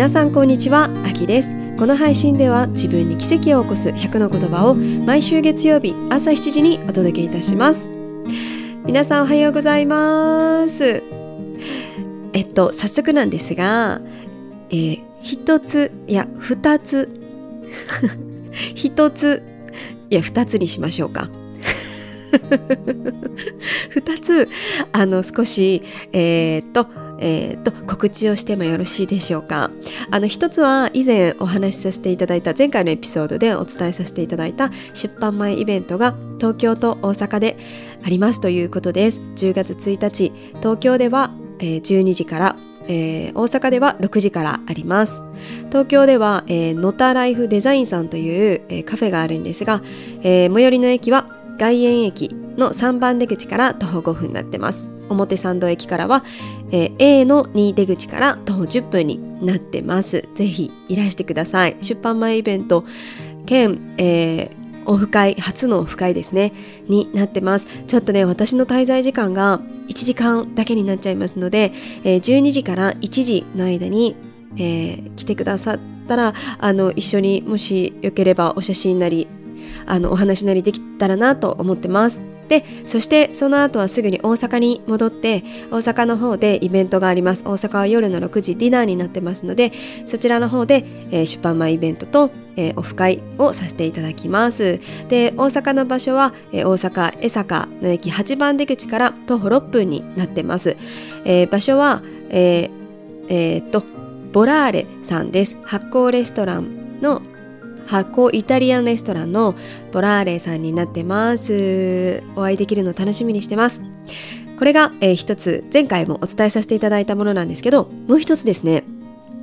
皆さんこんにちはあきです。この配信では自分に奇跡を起こす100の言葉を毎週月曜日朝7時にお届けいたします。皆さんおはようございます。えっと早速なんですが、えー、一ついや二つ 一ついや二つにしましょうか。2つあの少しえー、っとえーと、告知をしてもよろしいでしょうか。あの一つは以前お話しさせていただいた前回のエピソードでお伝えさせていただいた出版前イベントが東京と大阪でありますということです。10月1日東京では、えー、12時からえー、大阪では6時からあります。東京では、えー、ノタライフデザインさんという、えー、カフェがあるんですが、えー、最寄りの駅は外苑駅の3番出口から徒歩5分になってます。表参道駅からは、えー、A の2出口から徒歩10分になってます。ぜひいらしてください。出版前イベント兼、えー、オフ会初のオフ会ですね。になってます。ちょっとね私の滞在時間が1時間だけになっちゃいますので、えー、12時から1時の間に、えー、来てくださったらあの一緒にもしよければお写真なりあのお話なりできたらなと思ってます。でそしてその後はすぐに大阪に戻って大阪の方でイベントがあります。大阪は夜の6時ディナーになってますのでそちらの方で、えー、出版前イベントと、えー、オフ会をさせていただきます。で大阪の場所は、えー、大阪江坂の駅8番出口から徒歩6分になってます、え場所はええっとボラーレさんです。発酵レストランの発酵イタリアンレストランのボラーレさんになってます。お会いできるの楽しみにしてます。これが、えー、一つ前回もお伝えさせていただいたものなんですけどもう一つですね。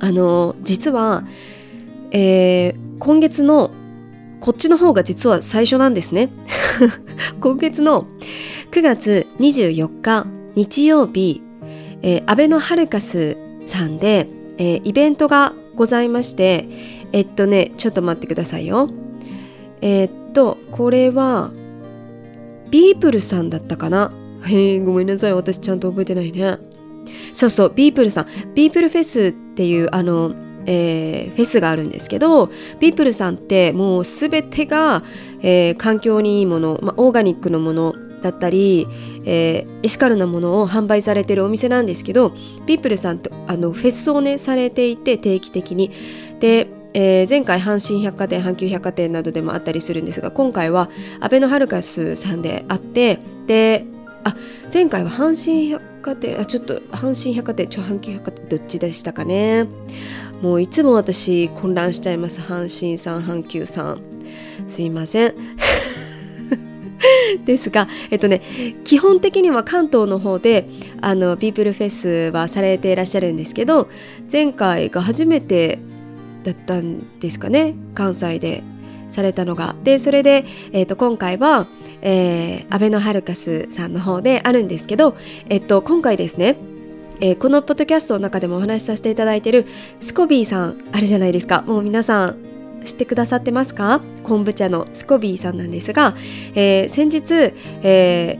あの、実は、えー、今月のこっちの方が実は最初なんですね。今月の9月24日日曜日、えー、アベノハルカスさんで、えー、イベントがございましてえっとねちょっと待ってくださいよ。え、っとこれはビープルさんだったかな？へえごめんなさい。私ちゃんと覚えてないね。そうそうビープルさん。ビープルフェスっていうあのえー、フェスがあるんですけどビープルさんってもう全てが、えー、環境にいいもの、まあ、オーガニックのものだったり、えー、エシカルなものを販売されてるお店なんですけどビープルさんってあのフェスをねされていて定期的に。でえー、前回阪神百貨店阪急百貨店などでもあったりするんですが今回はアベノハルカスさんであってであ前回は阪神百貨店あちょっと阪神百貨店ちょ阪急百貨店どっちでしたかね。もういつも私混乱しちゃいます。阪神さん阪急さん。すいません。ですが、えっとね、基本的には関東の方であのビープルフェスはされていらっしゃるんですけど前回が初めてだったんですかね。関西でされたのが。でそれで、えーと、今回は、えー、アベノハルカスさんの方であるんですけど、えっと、今回ですねえー、このポッドキャストの中でもお話しさせていただいてるスコビーさんあるじゃないですか。もう皆さん知ってくださってますか？昆布茶のスコビーさんなんですが、えー、先日、え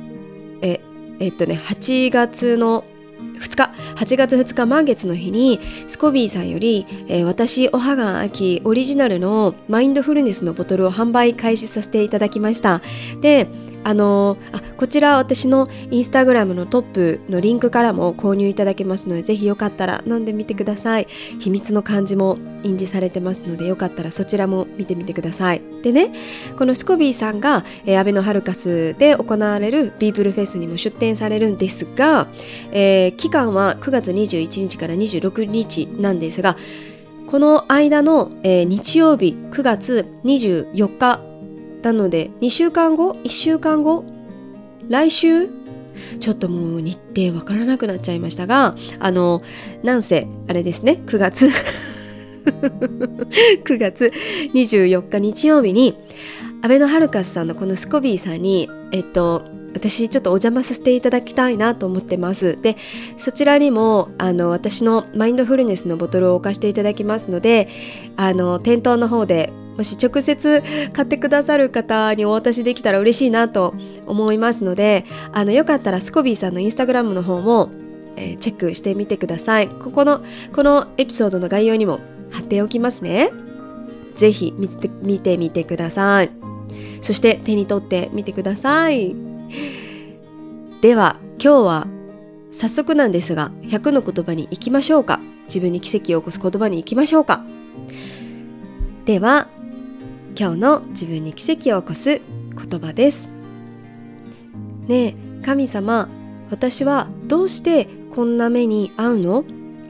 ー、えー、っとね8月の2日8月2日満月の日にスコビーさんより、えー、私おはがあきオリジナルのマインドフルネスのボトルを販売開始させていただきました。であのあこちら私のインスタグラムのトップのリンクからも購入いただけますのでぜひよかったら飲んでみてください。秘密の漢字も印字されてますのでよかったらそちらも見てみてください。でねこのスコビーさんが、えー、アベノハルカスで行われるビープルフェスにも出展されるんですが、えー、期間は9月21日から26日なんですがこの間の、えー、日曜日9月24日なので2週間後1週間後来週ちょっともう日程わからなくなっちゃいましたがあのなんせあれですね9月 9月24日日曜日にアベノハルカスさんのこのスコビーさんにえっと私ちょっとお邪魔させていただきたいなと思ってます。でそちらにもあの私のマインドフルネスのボトルを置かせていただきますのであの店頭の方でもし直接買ってくださる方にお渡しできたら嬉しいなと思いますのであのよかったらスコビーさんのインスタグラムの方もえー、チェックしてみてください。ここのこのエピソードの概要にも貼っておきますね。ぜひ見て見てみてください。そして手に取ってみてください。では今日は早速なんですが100の言葉に行きましょうか。自分に奇跡を起こす言葉に行きましょうか。では今日の自分に奇跡を起こす言葉です。ねえ神様私はどうしてこんな目に遭うの？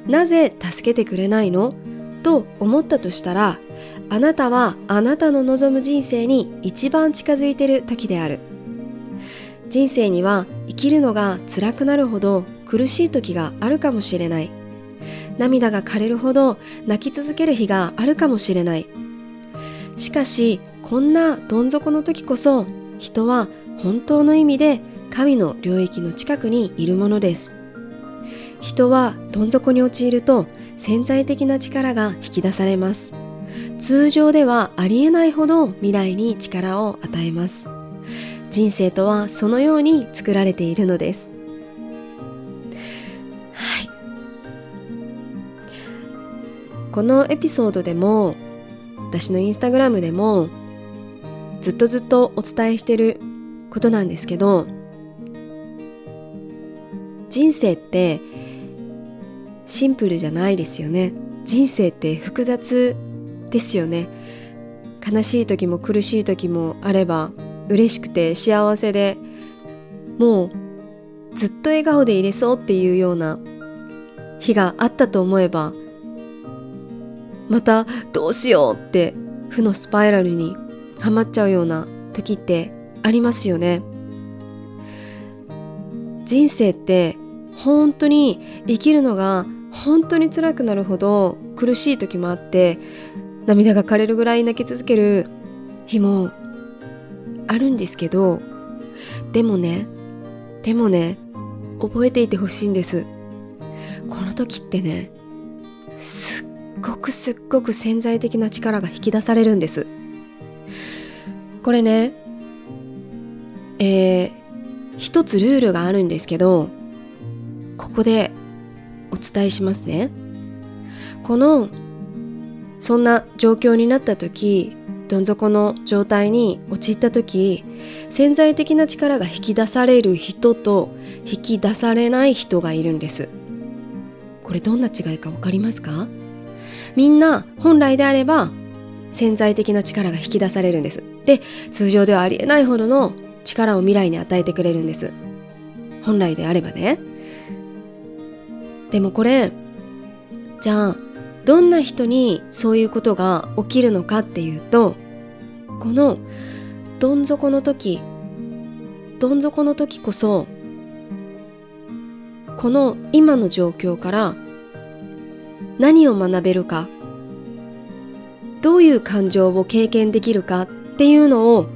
なぜ助けてくれないの？と思ったとしたらあなたはあなたの望む人生に一番近づいてる時である。人生には生きるのが辛くなるほど苦しい時があるかもしれない。涙が枯れるほど泣き続ける日があるかもしれない。しかしこんなどん底の時こそ人は本当の意味で神の領域の近くにいるものです。人はどん底に陥ると潜在的な力が引き出されます。通常ではありえないほど未来に力を与えます。人生とはそのように作られているのです。はい。このエピソードでも私のインスタグラムでもずっとずっとお伝えしてることなんですけど人生ってシンプルじゃないですよね。人生って複雑ですよね。悲しい時も苦しい時もあれば嬉しくて幸せでもうずっと笑顔でいれそうっていうような日があったと思えばまたどうしようって負のスパイラルにはまっちゃうような時ってありますよね。人生って本当に生きるのが本当に辛くなるほど苦しい時もあって涙が枯れるぐらい泣き続ける日もあるんですけどでもねでもね覚えていてほしいんです。この時ってねすっごくすっごく潜在的な力が引き出されるんです。これねえー、一つルールがあるんですけどここでお伝えしますね。このそんな状況になった時どん底の状態に陥った時潜在的な力が引き出される人と引き出されない人がいるんです。これどんな違いか分かりますか？みんな本来であれば潜在的な力が引き出されるんです。で通常ではありえないほどの力を未来に与えてくれるんです。本来であればね。でもこれじゃあどんな人にそういうことが起きるのかっていうとこのどん底の時どん底の時こそこの今の状況から何を学べるかどういう感情を経験できるかっていうのを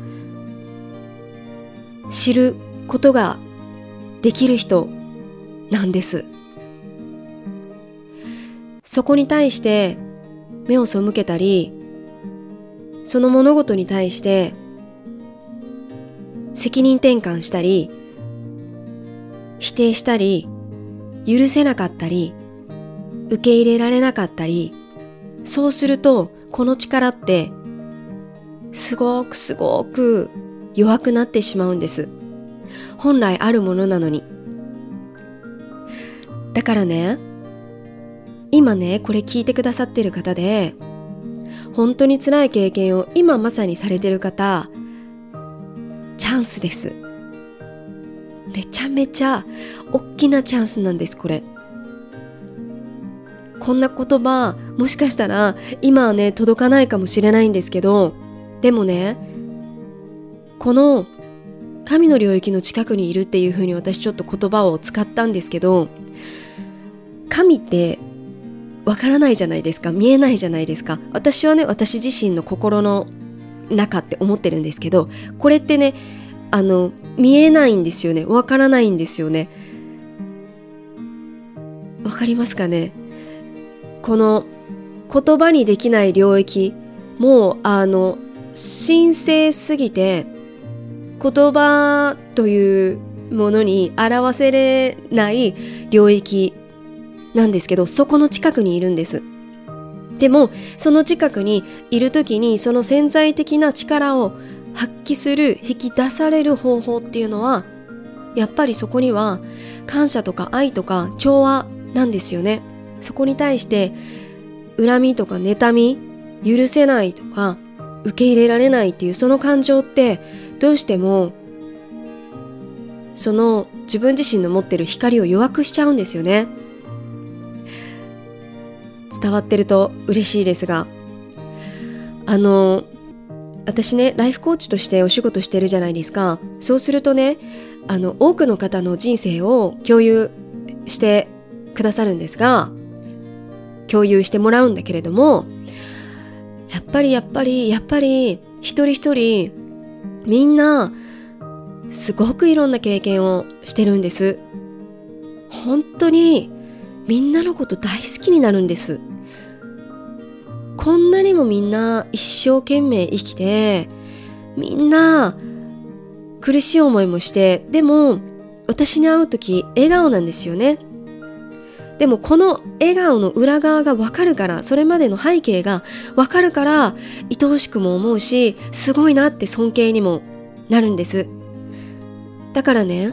知ることができる人なんです。そこに対して目を背けたりその物事に対して責任転換したり否定したり許せなかったり受け入れられなかったりそうするとこの力ってすごくすごく弱くなってしまうんです。本来あるものなのに。だからね今ねこれ聞いてくださってる方で本当に辛い経験を今まさにされてる方チャンスです。めちゃめちゃ大きなチャンスなんですこれ。こんな言葉もしかしたら今はね届かないかもしれないんですけどでもねこの神の領域の近くにいるっていうふうに私ちょっと言葉を使ったんですけど神ってわからないじゃないですか見えないじゃないですか。私はね私自身の心の中って思ってるんですけどこれってねあの見えないんですよね。わからないんですよね。わかりますかね？この言葉にできない領域もうあの神聖すぎて言葉というものに表せれない領域なんですけどそこの近くにいるんです。でもその近くにいる時にその潜在的な力を発揮する引き出される方法っていうのはやっぱりそこには感謝とか愛とか調和なんですよね。そこに対して恨みとか妬み許せないとか受け入れられないっていうその感情ってどうしてもその自分自身の持ってる光を弱くしちゃうんですよね。伝わってると嬉しいですがあの私ねライフコーチとしてお仕事してるじゃないですか。そうするとねあの多くの方の人生を共有してくださるんですが共有してもらうんだけれどもやっぱりやっぱりやっぱり一人一人みんなすごくいろんな経験をしてるんです。本当にみんなのこと大好きになるんです。こんなにもみんな一生懸命生きてみんな苦しい思いもしてでも私に会う時笑顔なんですよね。でもこの笑顔の裏側がわかるからそれまでの背景がわかるから愛おしくも思うしすごいなって尊敬にもなるんです。だからね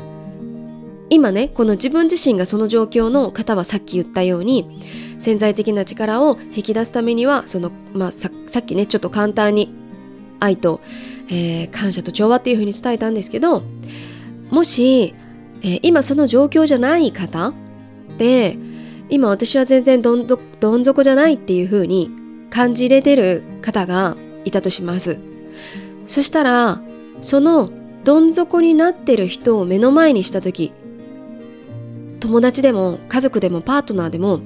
今ねこの自分自身がその状況の方はさっき言ったように潜在的な力を引き出すためにはその、まあ、さっきねちょっと簡単に愛と、えー、感謝と調和っていうふうに伝えたんですけどもし、えー、今その状況じゃない方で今私は全然どんどどん底じゃないっていうふうに感じれてる方がいたとします。そしたらそのどん底になってる人を目の前にした時友達でも家族でもパートナーでも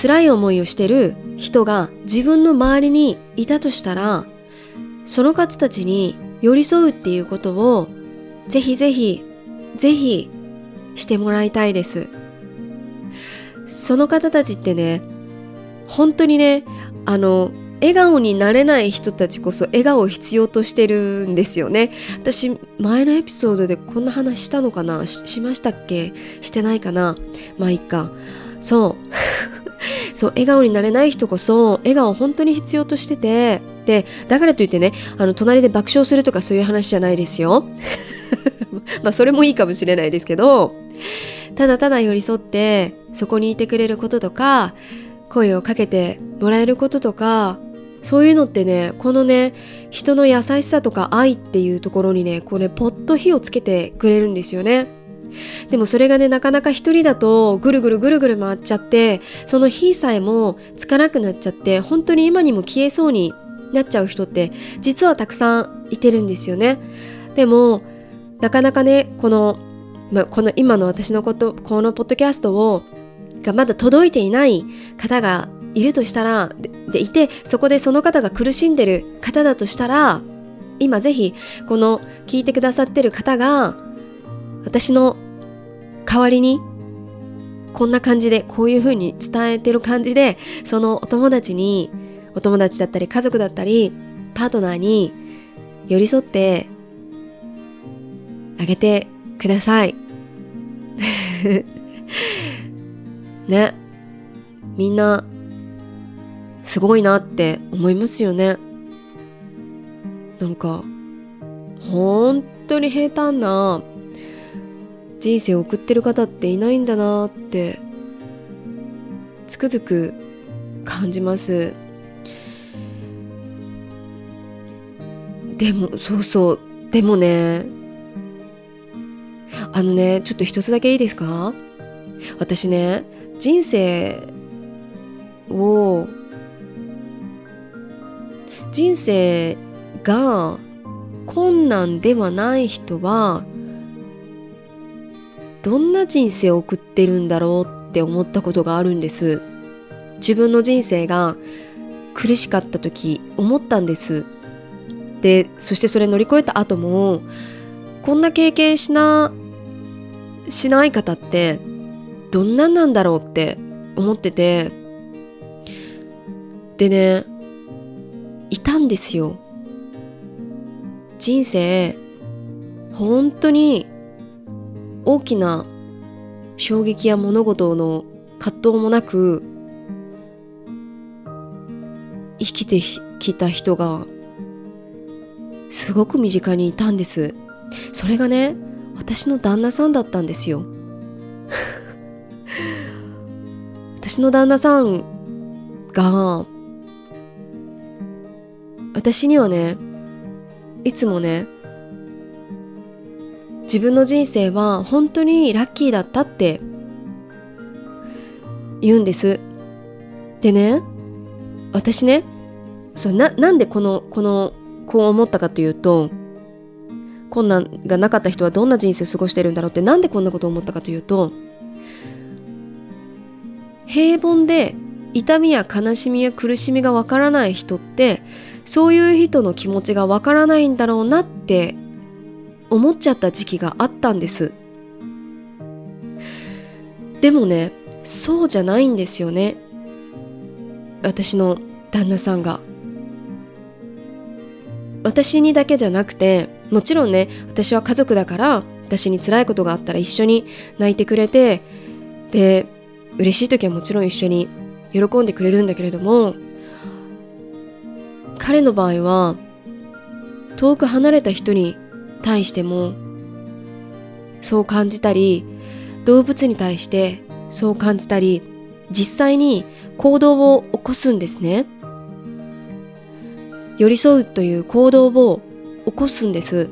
辛い思いをしてる人が自分の周りにいたとしたらその方たちに寄り添うっていうことをぜひぜひぜひしてもらいたいです。その方たちってね本当にねあの笑顔になれない人たちこそ笑顔を必要としてるんですよね。私前のエピソードでこんな話したのかな？しましたっけ？してないかな？まあいいか。そう。そう笑顔になれない人こそ笑顔を本当に必要としてて。でだからといってねあの隣で爆笑するとかそういう話じゃないですよ。まあそれもいいかもしれないですけどただただ寄り添ってそこにいてくれることとか声をかけてもらえることとかそういうのってねこのね人の優しさとか愛っていうところにねこれポッと火をつけてくれるんですよね。でもそれがねなかなか一人だとぐるぐるぐるぐる回っちゃってその火さえもつかなくなっちゃって本当に今にも消えそうになっちゃう人って実はたくさんいてるんですよね。でもなかなかねこの、まあこの今の私のことこのポッドキャストをがまだ届いていない方がいるとしたらでいてそこでその方が苦しんでる方だとしたら今ぜひこの聞いてくださってる方が私の代わりにこんな感じでこういう風に伝えてる感じでそのお友達にお友達だったり家族だったりパートナーに寄り添ってあげてください。ね。みんなすごいなって思いますよね。なんか本当に平坦な人生を送ってる方っていないんだなってつくづく感じます。でもそうそう。でもねあのねちょっと一つだけいいですか？私ね人生を人生が困難ではない人はどんな人生を送ってるんだろうって思ったことがあるんです。自分の人生が苦しかった時思ったんです。でそしてそれ乗り越えた後もこんな経験しなしない方ってどんなんなんだろうって思ってて。でねいたんですよ。人生本当に大きな衝撃や物事の葛藤もなく生きてきた人がすごく身近にいたんです。それがね私の旦那さんだったんですよ。私の旦那さんが私にはねいつもね自分の人生は本当にラッキーだったって言うんです。でね私ねそうななんでこのこのこう思ったかというと困難がなかった人はどんな人生を過ごしてるんだろうってなんでこんなことを思ったかというと平凡で痛みや悲しみや苦しみがわからない人ってそういう人の気持ちがわからないんだろうなって思っちゃった時期があったんです。でもねそうじゃないんですよね。私の旦那さんが。私にだけじゃなくてもちろんね私は家族だから私に辛いことがあったら一緒に泣いてくれてで嬉しい時はもちろん一緒に喜んでくれるんだけれども彼の場合は遠く離れた人に対してもそう感じたり動物に対してそう感じたり実際に行動を起こすんですね。寄り添うという行動を起こすんです。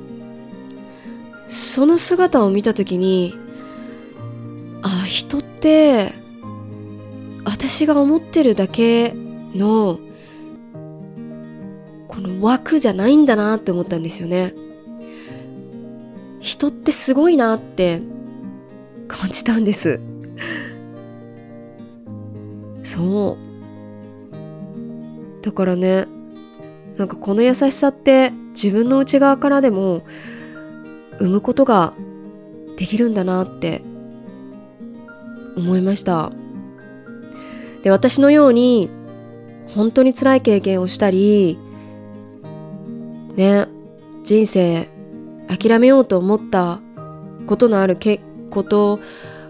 その姿を見た時にあ人って私が思ってるだけのこの枠じゃないんだなって思ったんですよね。人ってすごいなって感じたんです。そう。だからねなんかこの優しさって自分の内側からでも生むことができるんだなって思いましたで私のように本当に辛い経験をしたりね人生諦めようと思ったことのあるけこと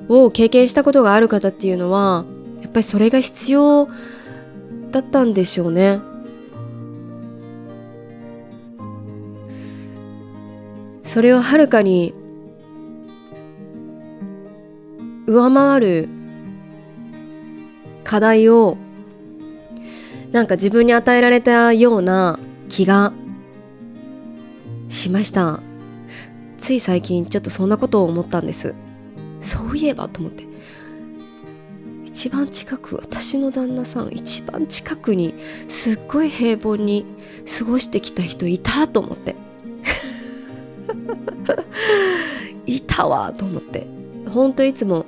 を経験したことがある方っていうのはやっぱりそれが必要だったんでしょうね。それをはるかに上回る課題をなんか自分に与えられたような気がしました。つい最近ちょっとそんなことを思ったんです。そういえばと思って。一番近く私の旦那さん一番近くにすっごい平凡に過ごしてきた人いたと思って。いたわと思って本当いつも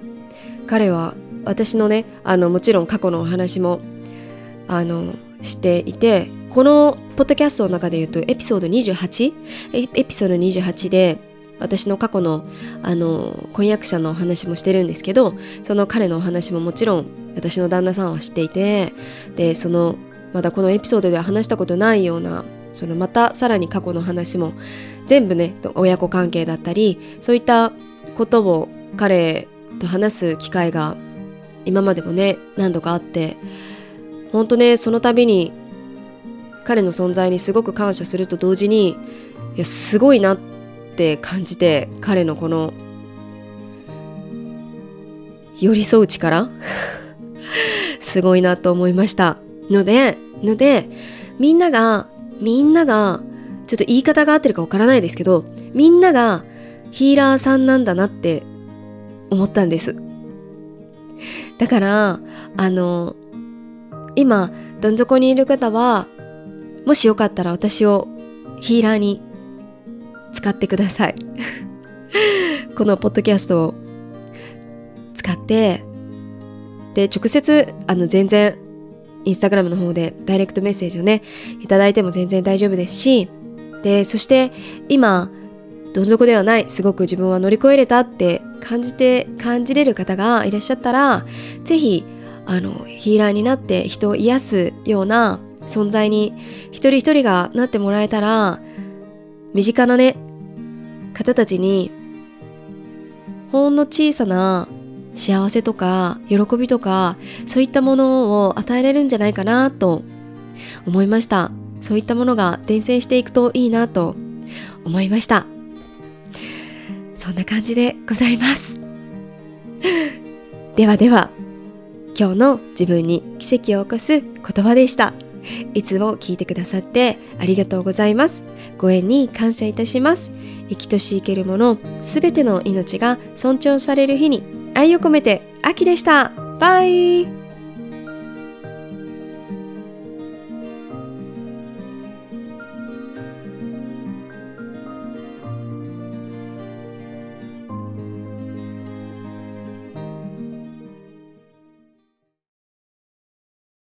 彼は私のねあのもちろん過去のお話もあのしていてこのポッドキャストの中で言うとエピソード 28? エピソード28で私の過去のあの婚約者のお話もしてるんですけどその彼のお話ももちろん私の旦那さんは知っていてでそのまだこのエピソードでは話したことないようなそのまたさらに過去の話も全部ね親子関係だったりそういったことを彼と話す機会が今までもね何度かあって本当ねその度に彼の存在にすごく感謝すると同時にいやすごいなって感じて彼のこの寄り添う力 すごいなと思いました。のでのでみんながみんながちょっと言い方が合ってるかわからないですけどみんながヒーラーさんなんだなって思ったんです。だからあの今どん底にいる方はもしよかったら私をヒーラーに使ってください。このポッドキャストを使ってで直接あの全然インスタグラムの方でダイレクトメッセージをねいただいても全然大丈夫ですしでそして今どん底ではないすごく自分は乗り越えれたって感じて感じれる方がいらっしゃったら是非あのヒーラーになって人を癒すような存在に一人一人がなってもらえたら身近なね方たちにほんの小さな幸せとか喜びとかそういったものを与えれるんじゃないかなと思いました。そういったものが伝染していくといいなと思いました。そんな感じでございます。ではでは今日の自分に奇跡を起こす言葉でした。いつも聞いてくださってありがとうございます。ご縁に感謝いたします。生きとし生けるものすべての命が尊重される日に愛を込めて秋でした。バイ。